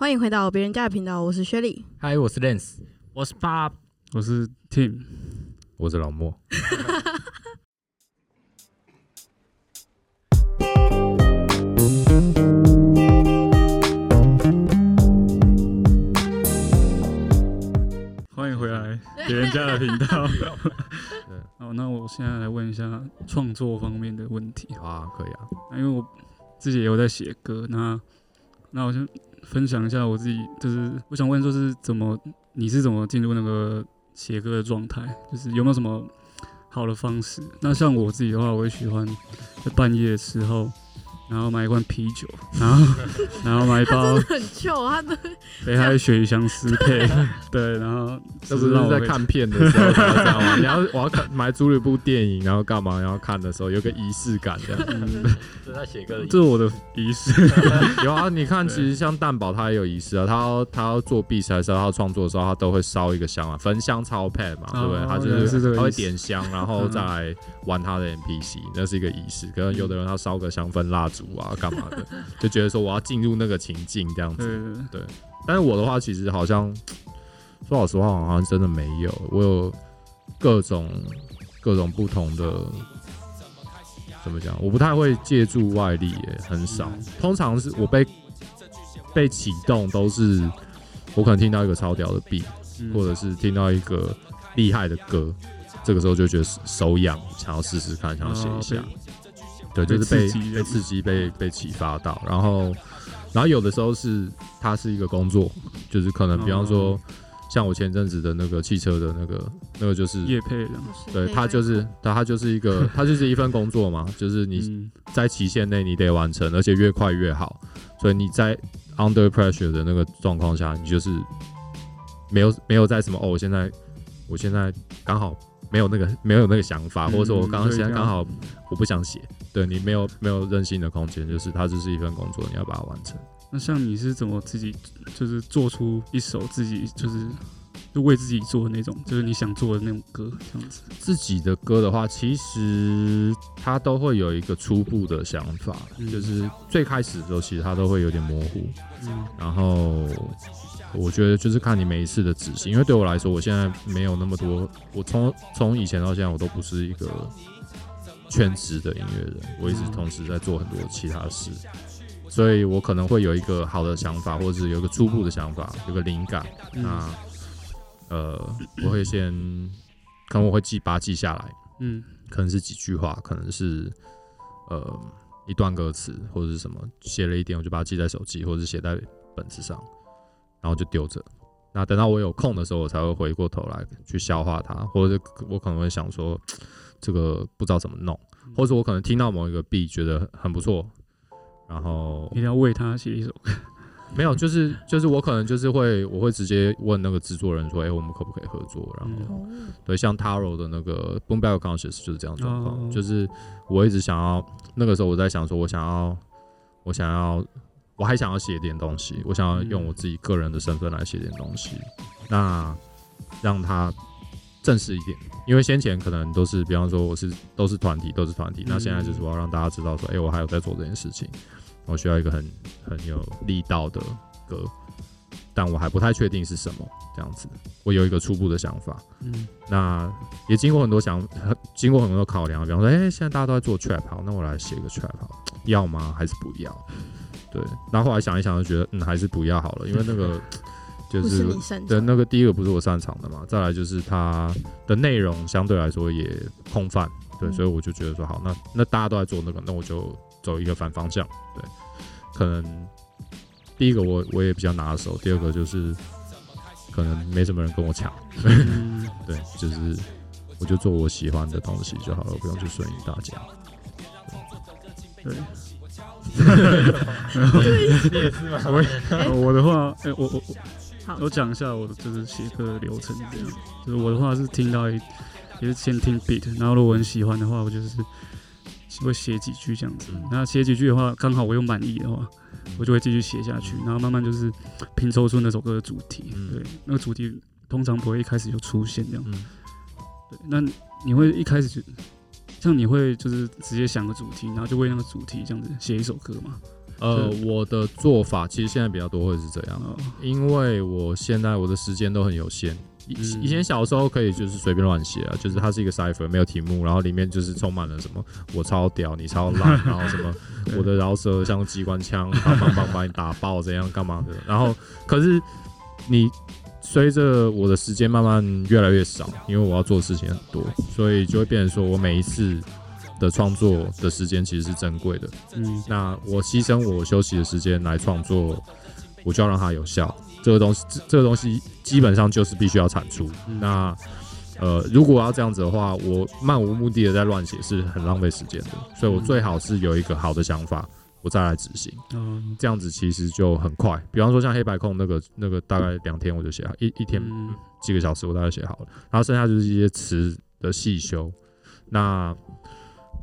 欢迎回到别人家的频道，我是薛丽。嗨，我是 Lens，我是 Bob，我是 Tim，我是老莫。欢迎回来别人家的频道。好，那我现在来问一下创作方面的问题。啊，可以啊。因为我自己也有在写歌，那那我就分享一下我自己，就是我想问，就是怎么你是怎么进入那个写歌的状态？就是有没有什么好的方式？那像我自己的话，我也喜欢在半夜的时候。然后买一罐啤酒，然后然后买一包很旧，他的北海鳕鱼香丝配，对，然后这不是在看片的时候知道吗？你要我要看买租了一部电影，然后干嘛？然后看的时候有个仪式感这样。这在写歌的，这是我的仪式。有啊，你看，其实像蛋宝他也有仪式啊，他要他要做 B 赛的时候，他创作的时候，他都会烧一个香啊，焚香超 pad 嘛，对不对？他就是他会点香，然后再来玩他的 NPC，那是一个仪式。可能有的人他烧个香氛蜡烛。组啊，干嘛的？就觉得说我要进入那个情境这样子，对。但是我的话，其实好像说老实话，好像真的没有。我有各种各种不同的，怎么讲？我不太会借助外力，也很少。通常是我被被启动，都是我可能听到一个超屌的 B，或者是听到一个厉害的歌，这个时候就觉得手痒，想要试试看，想要写一下。对，就是被被刺激，被被启发到，然后，然后有的时候是它是一个工作，就是可能比方说，像我前阵子的那个汽车的那个那个就是叶配的，对，它就是它它就是一个 它就是一份工作嘛，就是你在期限内你得完成，而且越快越好，所以你在 under pressure 的那个状况下，你就是没有没有在什么哦，我现在我现在刚好没有那个没有那个想法，或者说我刚刚现在刚好我不想写。对你没有没有任性的空间，就是它只是一份工作，你要把它完成。那像你是怎么自己就是做出一首自己就是就为自己做的那种，就是你想做的那种歌这样子？自己的歌的话，其实它都会有一个初步的想法，就是最开始的时候，其实它都会有点模糊。嗯，然后我觉得就是看你每一次的执行，因为对我来说，我现在没有那么多，我从从以前到现在，我都不是一个。全职的音乐人，我一直同时在做很多其他事，所以我可能会有一个好的想法，或者是有一个初步的想法，有个灵感。那呃，我会先可能我会记把它记下来，嗯，可能是几句话，可能是呃一段歌词或者是什么，写了一点我就把它记在手机或者是写在本子上，然后就丢着。那等到我有空的时候，我才会回过头来去消化它，或者我可能会想说。这个不知道怎么弄，或者我可能听到某一个 B 觉得很不错，然后一定要为他写一首。没有，就是就是我可能就是会我会直接问那个制作人说，哎，我们可不可以合作？然后对，像 Taro 的那个 Boom Bap Conscious 就是这样状况，就是我一直想要那个时候我在想说，我想要我想要我还想要写点东西，我想要用我自己个人的身份来写点东西，那让他。正式一点，因为先前可能都是，比方说我是都是团体，都是团体。那现在就是我要让大家知道说，哎，我还有在做这件事情，我需要一个很很有力道的歌，但我还不太确定是什么这样子。我有一个初步的想法，嗯，那也经过很多想，经过很多考量，比方说，哎，现在大家都在做 trap，好，那我来写一个 trap，好，要吗？还是不要？对，然后后来想一想，就觉得，嗯，还是不要好了，因为那个。就是对那个第一个不是我擅长的嘛，再来就是它的内容相对来说也空泛，对，所以我就觉得说好，那那大家都在做那个，那我就走一个反方向，对，可能第一个我我也比较拿手，第二个就是可能没什么人跟我抢，对，就是我就做我喜欢的东西就好了，不用去顺应大家，对。你也是吗？我我的话，哎，我我我。我讲一下我的就是写歌的流程，这样就是我的话是听到也是先听 beat，然后如果我很喜欢的话，我就是会写几句这样子。那写几句的话，刚好我又满意的话，我就会继续写下去，然后慢慢就是拼凑出那首歌的主题。对，那个主题通常不会一开始就出现这样。对，那你会一开始就像你会就是直接想个主题，然后就为那个主题这样子写一首歌吗？呃，我的做法其实现在比较多会是这样，因为我现在我的时间都很有限。以以前小时候可以就是随便乱写啊，就是它是一个 cipher 没有题目，然后里面就是充满了什么我超屌，你超烂，然后什么我的饶舌像机关枪，棒棒棒把你打爆怎样干嘛的。然后可是你随着我的时间慢慢越来越少，因为我要做的事情很多，所以就会变成说我每一次。的创作的时间其实是珍贵的，嗯，那我牺牲我休息的时间来创作，我就要让它有效。这个东西，这个东西基本上就是必须要产出。那，呃，如果要这样子的话，我漫无目的的在乱写是很浪费时间的。所以我最好是有一个好的想法，我再来执行。嗯，这样子其实就很快。比方说像黑白控那个，那个大概两天我就写好，一一天几个小时我大概写好了，然后剩下就是一些词的细修。那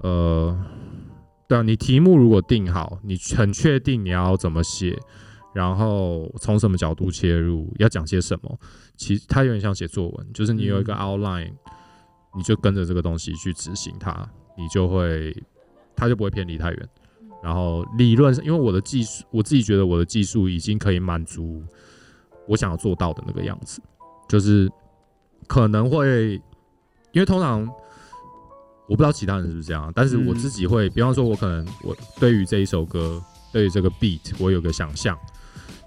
呃，对啊，你题目如果定好，你很确定你要怎么写，然后从什么角度切入，要讲些什么，其实它有点像写作文，就是你有一个 outline，你就跟着这个东西去执行它，你就会，它就不会偏离太远。然后理论上，因为我的技术，我自己觉得我的技术已经可以满足我想要做到的那个样子，就是可能会，因为通常。我不知道其他人是不是这样，但是我自己会，比方说，我可能我对于这一首歌，对于这个 beat，我有个想象，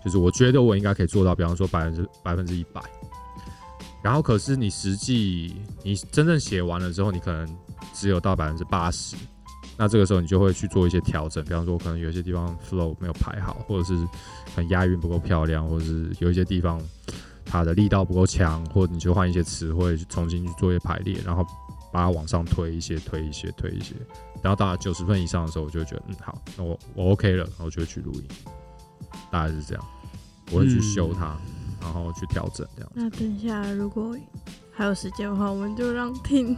就是我觉得我应该可以做到，比方说百分之百分之一百。然后，可是你实际你真正写完了之后，你可能只有到百分之八十。那这个时候你就会去做一些调整，比方说，可能有些地方 flow 没有排好，或者是很押韵不够漂亮，或者是有一些地方它的力道不够强，或者你就换一些词汇重新去做一些排列，然后。把它往上推一些，推一些，推一些，然后到九十分以上的时候，我就觉得嗯好，那我我 OK 了，然后就会去录音，大概是这样，我会去修它，然后去调整这样。那等一下如果还有时间的话，我们就让听，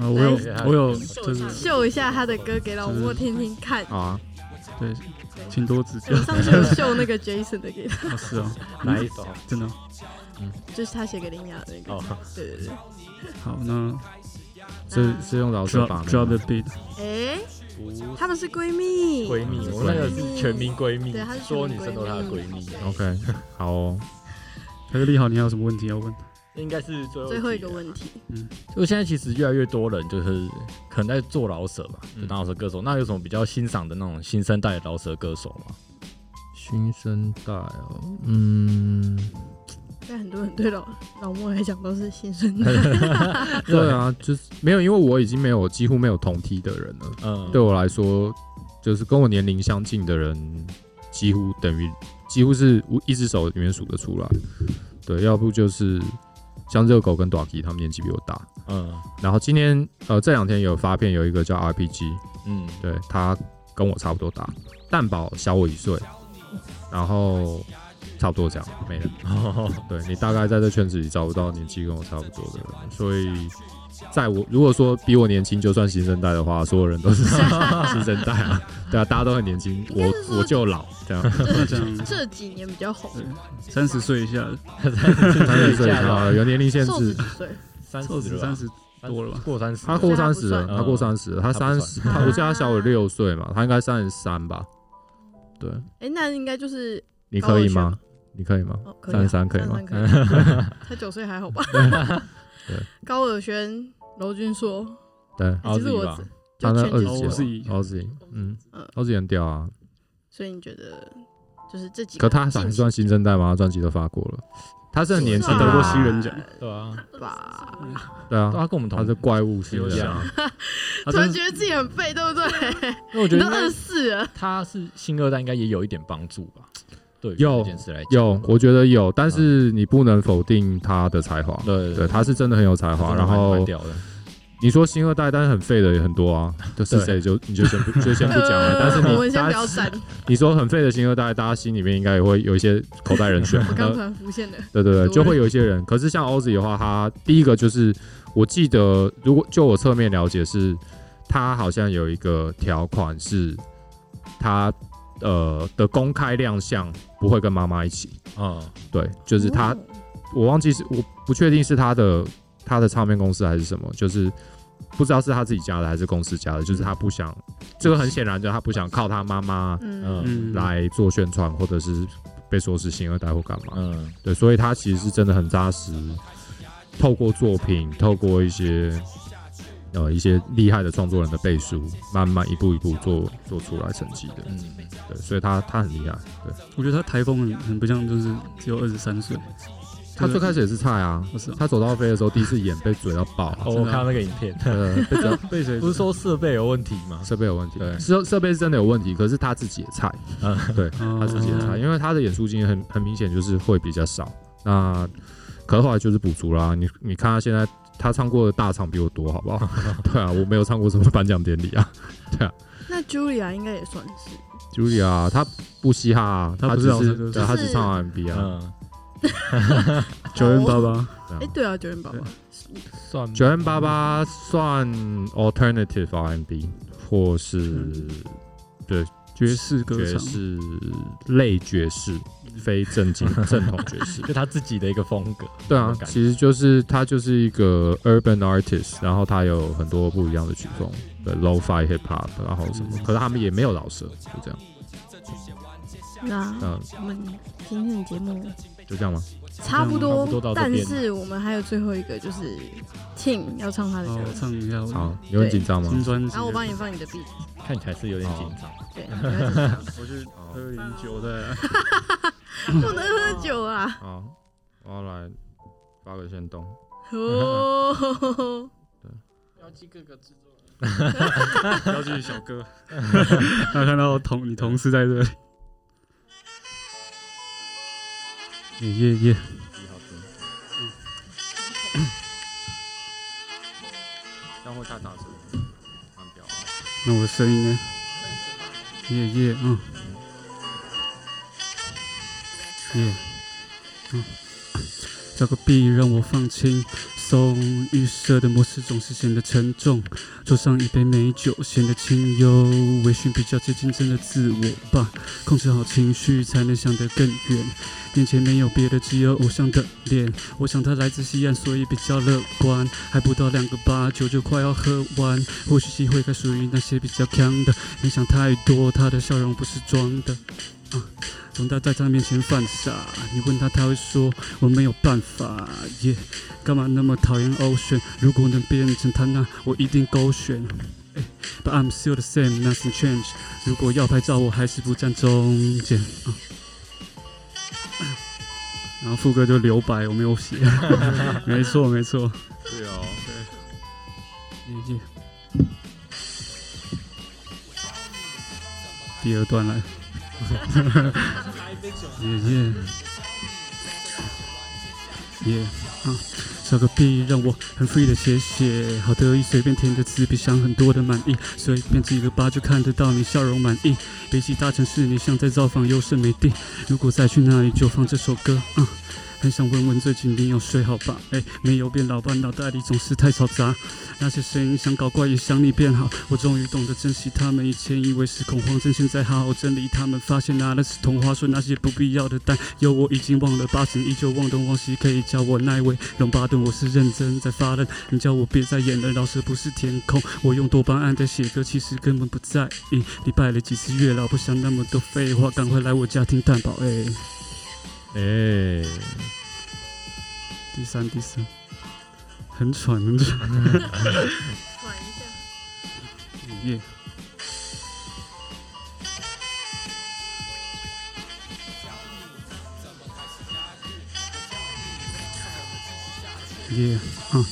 啊，我有我有就是秀一下他的歌给老莫听听看。好啊，对，请多指教。上次有秀那个 Jason 的给他。是啊，哪一首？真的？嗯，就是他写给林雅的那个。哦，对对对。好，那。是是用老师把 drop the beat。哎，她们是闺蜜，闺蜜，我那个是全民闺蜜，对，她是所有女生都是她的闺蜜。OK，好哦。那个利好，你还有什么问题要问？应该是最后最后一个问题。嗯，就现在其实越来越多人就是可能在做老舍吧，就当老舍歌手。那有什么比较欣赏的那种新生代老舍歌手吗？新生代哦，嗯。但很多人对老老莫来讲都是新生代。对啊，就是没有，因为我已经没有几乎没有同梯的人了。嗯，对我来说，就是跟我年龄相近的人，几乎等于几乎是一只手里面数得出来。对，要不就是像热狗跟 d a k y 他们年纪比我大。嗯，然后今天呃这两天有发片，有一个叫 RPG，嗯，对他跟我差不多大，蛋宝小我一岁，然后。差不多这样，没了。对你大概在这圈子里找不到年纪跟我差不多的人，所以在我如果说比我年轻就算新生代的话，所有人都是新生代啊。对啊，大家都很年轻，我我就老这样。这样 这几年比较红，三十岁以下，三十岁以下有年龄限制，三十三十多了吧？过三十，他过三十了，他过三十，他三十，他我记得他小我六岁嘛，他应该三十三吧？对。哎，那应该就是你可以吗？你可以吗？三十三可以吗？他九岁还好吧？对，高尔轩、娄俊硕，对，其实我他那二十几，二十几，嗯，二十几很屌啊。所以你觉得就是这几？可他还算新生代吗？专辑都发过了，他是很年轻，得过新人奖，对啊，吧？对啊，他跟我们同，他是怪物新人奖。突然觉得自己很废，对不对？那我觉得二十四了，他是新二代，应该也有一点帮助吧。有有，我觉得有，但是你不能否定他的才华。对对，他是真的很有才华。然后你说新二代，但是很废的也很多啊。就是谁就你就先不就先不讲了。但是你大家你说很废的新二代，大家心里面应该也会有一些口袋人选。刚突然浮现的。对对对，就会有一些人。可是像 Oz 的话，他第一个就是我记得，如果就我侧面了解，是他好像有一个条款是他。呃的公开亮相不会跟妈妈一起。嗯，对，就是他，我忘记是我不确定是他的他的唱片公司还是什么，就是不知道是他自己加的还是公司加的，就是他不想，这个很显然就他不想靠他妈妈嗯。来做宣传，或者是被说是星二代或干嘛，嗯，对，所以他其实是真的很扎实，透过作品，透过一些呃一些厉害的创作人的背书，慢慢一步一步做做出来成绩的，嗯，对，所以他他很厉害，对，我觉得他台风很很不像，就是只有二十三岁。他最开始也是菜啊，不是？他走到飞的时候，第一次演被嘴到爆。我看到那个影片，被嘴 被谁？不是说设备有问题吗？设备有问题，对，设设备是真的有问题。可是他自己也菜，嗯，对，他自己也菜，因为他的演出经验很很明显就是会比较少。那可后来就是补足啦。你你看他现在，他唱过的大场比我多，好不好？对啊，我没有唱过什么颁奖典礼啊。对啊。那 Julia 应该也算是。Julia 他不嘻哈，他只是他只唱 R&B 啊。九零八八，哎，对啊，九零八八算九零八八算 alternative R&B 或是对爵士歌爵士类爵士，非正经 正统爵士，就他自己的一个风格。对啊，其实就是他就是一个 urban artist，然后他有很多不一样的曲风，对 low-fi hip hop，然后什么，可是他们也没有老舍，就这样。那我们今天的节目。就这样吗？差不多，但是我们还有最后一个，就是 Tim 要唱他的歌，唱一下。好，有点紧张吗？然后我帮你放你的 B，看起来是有点紧张。对，我去喝点酒的，不能喝酒啊。好，我要来发个先动。哦，对，标记各个制作人，标记小哥，他看到同你同事在这里。耶耶耶！嗯，然后他打字，关掉。那我的声音呢？耶耶，嗯，耶，嗯，这个 B 让我放轻。松预设的模式总是显得沉重，桌上一杯美酒显得清幽，微醺比较接近真的自我吧。控制好情绪才能想得更远。面前没有别的，只有偶像的脸。我想他来自西安，所以比较乐观。还不到两个八九就快要喝完，或许机会该属于那些比较强的。没想太多，他的笑容不是装的。啊，懂得在他面前犯傻，你问他，他会说我没有办法。耶。干嘛那么讨厌 Ocean？如果能变成他，那我一定勾选。But I'm still the same, nothing changed。如果要拍照，我还是不站中间。啊然后副歌就留白，我没有写。没错，没错。对哦，对。耶耶。第二段来。耶耶。耶啊。找个 B 让我很 free 的写写，好得意随便填的词，别想很多的满意，随便几个八就看得到你笑容满意。比起大城市，你像在造访优胜美地，如果再去那里就放这首歌。啊。很想问问最近你有睡好吧？哎，没有变老吧？脑袋里总是太嘈杂。那些声音想搞怪也想你变好。我终于懂得珍惜他们，以前以为是恐慌症，现在好好整理他们，发现那是童话。说那些不必要的担忧，我已经忘了。八成依旧忘东忘西，可以叫我奈位龙巴顿。我是认真在发愣，你叫我别再演了。老师不是天空，我用多巴胺在写歌，其实根本不在意。你拜了几次月老，不想那么多废话，赶快来我家听蛋堡。哎。哎，第三，第三，很喘，很喘，喘一下，耶。耶，嗯。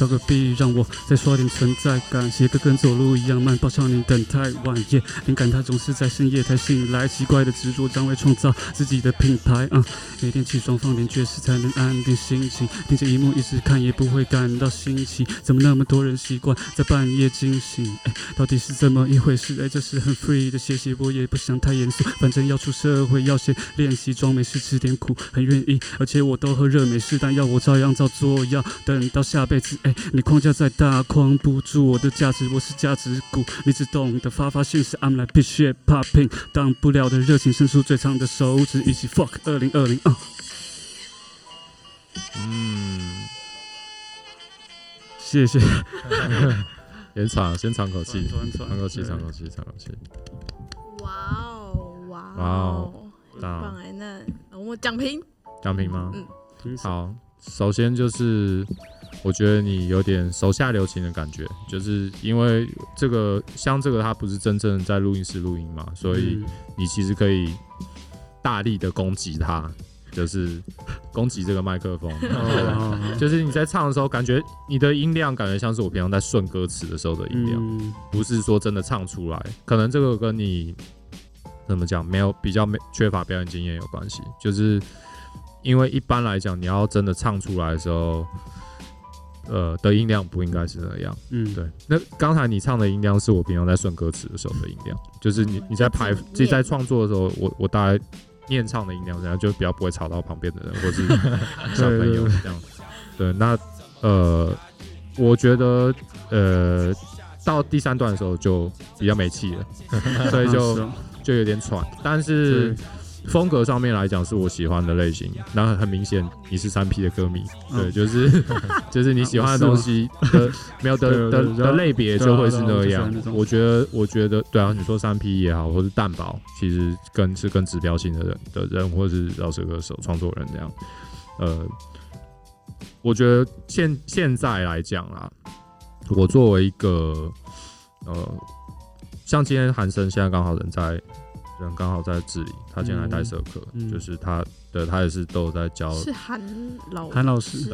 找个 B 让我再刷点存在感，写歌跟走路一样慢，抱歉你等太晚。耶，灵感它总是在深夜才醒来，奇怪的执着将会创造自己的品牌。啊，每天起床放点爵士才能安定心情，盯着荧幕一直看也不会感到新奇。怎么那么多人习惯在半夜惊醒？哎，到底是怎么一回事？哎，这是很 free 的写写，我也不想太严肃，反正要出社会要先练习装没事吃点苦，很愿意，而且我都喝热美式，但要我照样照做，要等到下辈子。你框架再大，框不住我的价值。我是价值股，你只懂得发发现实。I'm like bitch shit popping，挡不了的热情，伸出最长的手指，一起 fuck 二零二零。嗯，谢谢。先喘，先喘口气，喘口气，喘口气，喘口气。哇哦，哇哦，棒哎！那我们奖评，奖评吗？嗯，好。首先就是，我觉得你有点手下留情的感觉，就是因为这个像这个，它不是真正在录音室录音嘛，所以你其实可以大力的攻击它，就是攻击这个麦克风，就是你在唱的时候，感觉你的音量感觉像是我平常在顺歌词的时候的音量，不是说真的唱出来，可能这个跟你怎么讲，没有比较没缺乏表演经验有关系，就是。因为一般来讲，你要真的唱出来的时候，呃，的音量不应该是那样。嗯，对。那刚才你唱的音量是我平常在顺歌词的时候的音量，就是你你在排自己在创作的时候，我我大概念唱的音量，然后就比较不会吵到旁边的人 或是小朋友这样。对，那呃，我觉得呃，到第三段的时候就比较没气了，所以就 就有点喘，但是。风格上面来讲是我喜欢的类型，那很明显你是三 P 的歌迷，对，就是 就是你喜欢的东西的 没有的的的类别就会是那样。我觉得我觉得对啊，你说三 P 也好，或是蛋堡，其实跟是跟指标性的人的人，或者是饶舌歌手、创作人这样。呃，我觉得现现在来讲啦，我作为一个呃，像今天韩生现在刚好人在。人刚好在治理，他今天来带社课，就是他，对他也是都有在教。是韩老韩老师，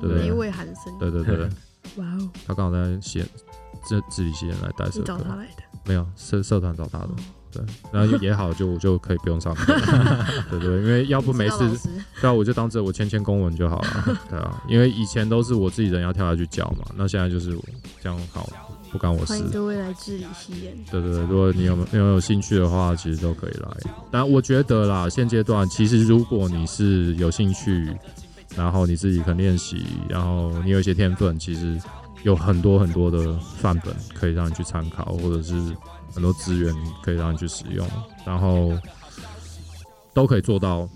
对对一位韩生，对对对。哇哦！他刚好在写这治理系人来带社课，找他来的？没有社社团找他的，对，然后也好，就我 就可以不用上课，对对，因为要不没事，对啊，我就当着我签签公文就好了，对啊，因为以前都是我自己人要跳下去教嘛，那现在就是这样好。不干我事。欢迎各位来治理西演。对对对，如果你有有有兴趣的话，其实都可以来。但我觉得啦，现阶段其实如果你是有兴趣，然后你自己肯练习，然后你有一些天分，其实有很多很多的范本可以让你去参考，或者是很多资源可以让你去使用，然后都可以做到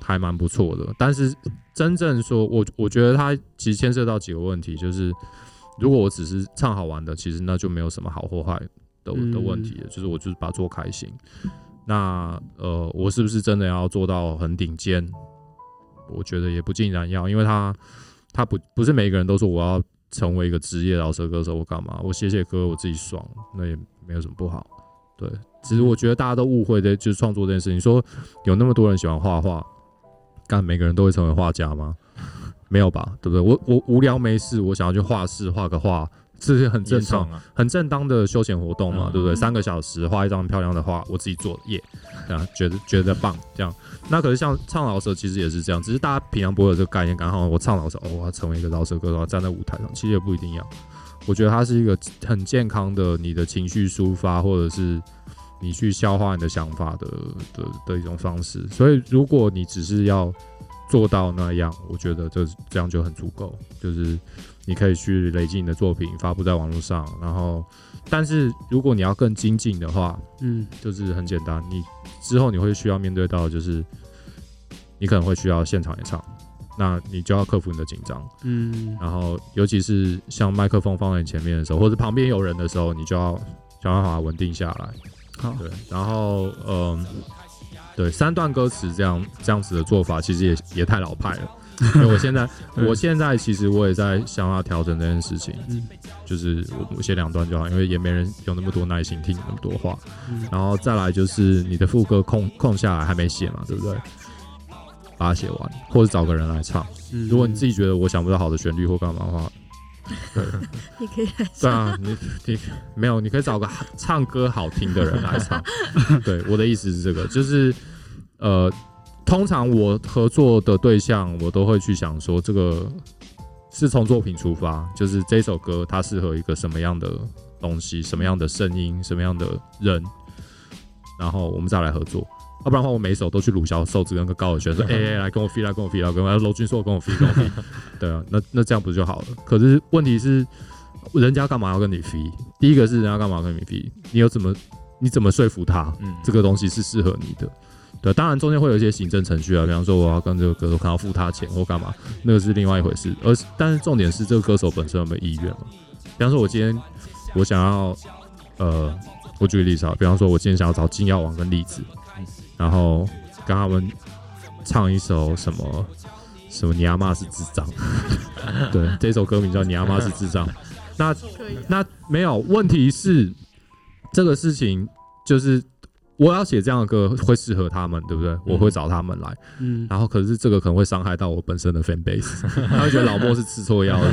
还蛮不错的。但是真正说，我我觉得它其实牵涉到几个问题，就是。如果我只是唱好玩的，其实那就没有什么好或坏的的问题了。就是我就是把它做开心。那呃，我是不是真的要做到很顶尖？我觉得也不尽然要，因为他他不不是每个人都说我要成为一个职业饶舌歌手，我干嘛？我写写歌我自己爽，那也没有什么不好。对，只是我觉得大家都误会的就是创作这件事情。说有那么多人喜欢画画，干每个人都会成为画家吗？没有吧，对不对？我我无聊没事，我想要去画室画个画，这是很正常、啊很正当的休闲活动嘛，对不对？三个小时画一张漂亮的画，我自己做耶，啊，觉得觉得棒，这样。那可是像唱老舌，其实也是这样，只是大家平常不会有这个概念，刚好我唱老舌，哦，我要成为一个老舌歌手，站在舞台上，其实也不一定要。我觉得它是一个很健康的你的情绪抒发，或者是你去消化你的想法的的的一种方式。所以，如果你只是要做到那样，我觉得这这样就很足够。就是你可以去累积你的作品，发布在网络上。然后，但是如果你要更精进的话，嗯，就是很简单，你之后你会需要面对到，就是你可能会需要现场演唱，那你就要克服你的紧张，嗯。然后，尤其是像麦克风放在你前面的时候，或者旁边有人的时候，你就要想办法稳定下来。好，对。然后，嗯。对三段歌词这样这样子的做法，其实也也太老派了。因为我现在我现在其实我也在想要调整这件事情，嗯就是我写两段就好，因为也没人有那么多耐心听那么多话。然后再来就是你的副歌空空下来还没写嘛，对不对？把它写完，或者找个人来唱。如果你自己觉得我想不到好的旋律或干嘛的话，对，你可以来。对啊，你你没有，你可以找个唱歌好听的人来唱。对，我的意思是这个，就是呃，通常我合作的对象，我都会去想说，这个是从作品出发，就是这首歌它适合一个什么样的东西，什么样的声音，什么样的人，然后我们再来合作。要不然的话，我每一首都去鲁小瘦子跟个高尔轩说：“哎，来跟我 e e 来跟我 e e 来跟我。”楼军说：“跟我 e e 跟我 e e 对啊，那那这样不就好了？可是问题是，人家干嘛要跟你 e e 第一个是人家干嘛跟你 e e 你有怎么你怎么说服他？嗯，这个东西是适合你的。对，当然中间会有一些行政程序啊，比方说我要跟这个歌手可能要付他钱或干嘛，那个是另外一回事。而但是重点是这个歌手本身有没有意愿嘛？比方说我今天我想要，呃，我举个例子啊，比方说，我今天想要找金耀王跟栗子，然后跟他们唱一首什么什么你阿妈是智障，对，这首歌名叫你阿妈是智障。那那没有问题是这个事情就是我要写这样的歌会适合他们，对不对？我会找他们来，嗯，然后可是这个可能会伤害到我本身的 fan base，他会觉得老莫是吃错药了，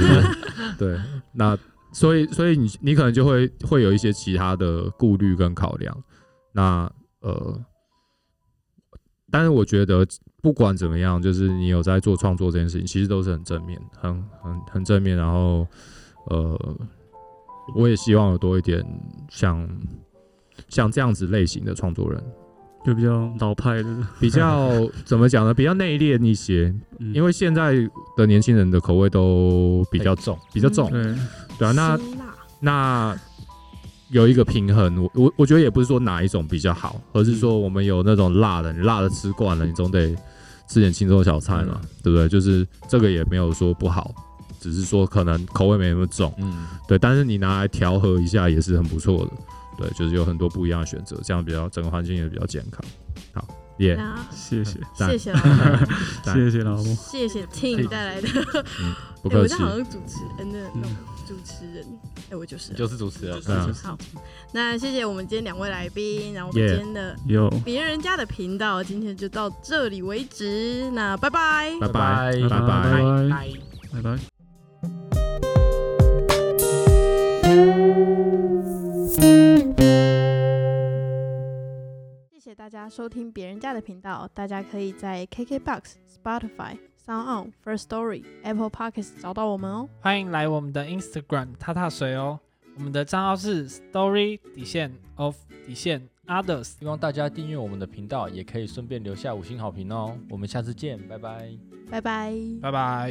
对，那所以所以你你可能就会会有一些其他的顾虑跟考量，那呃，但是我觉得不管怎么样，就是你有在做创作这件事情，其实都是很正面，很很很正面，然后。呃，我也希望有多一点像像这样子类型的创作人，就比较老派的，比较 怎么讲呢？比较内敛一些。因为现在的年轻人的口味都比较重，比较重。对对啊，那那有一个平衡，我我我觉得也不是说哪一种比较好，而是说我们有那种辣的，你辣的吃惯了，你总得吃点轻松小菜嘛，对不对？就是这个也没有说不好。只是说可能口味没那么重，嗯，对，但是你拿来调和一下也是很不错的，对，就是有很多不一样的选择，这样比较整个环境也比较健康。好，耶，谢谢，谢谢，谢谢老婆，谢谢 Tim 带来的，不客气。我好像主持人的那种主持人，哎，我就是，就是主持人。好，那谢谢我们今天两位来宾，然后我们今天的有别人家的频道，今天就到这里为止，那拜拜。拜，拜。拜，拜。拜，拜拜。谢谢大家收听别人家的频道。大家可以在 KKBOX、Spotify、Sound On、First Story、Apple Podcasts 找到我们哦。欢迎来我们的 Instagram 踏踏水哦。我们的账号是 Story 底线 of 底线 Others。希望大家订阅我们的频道，也可以顺便留下五星好评哦。我们下次见，拜拜，拜拜，拜拜。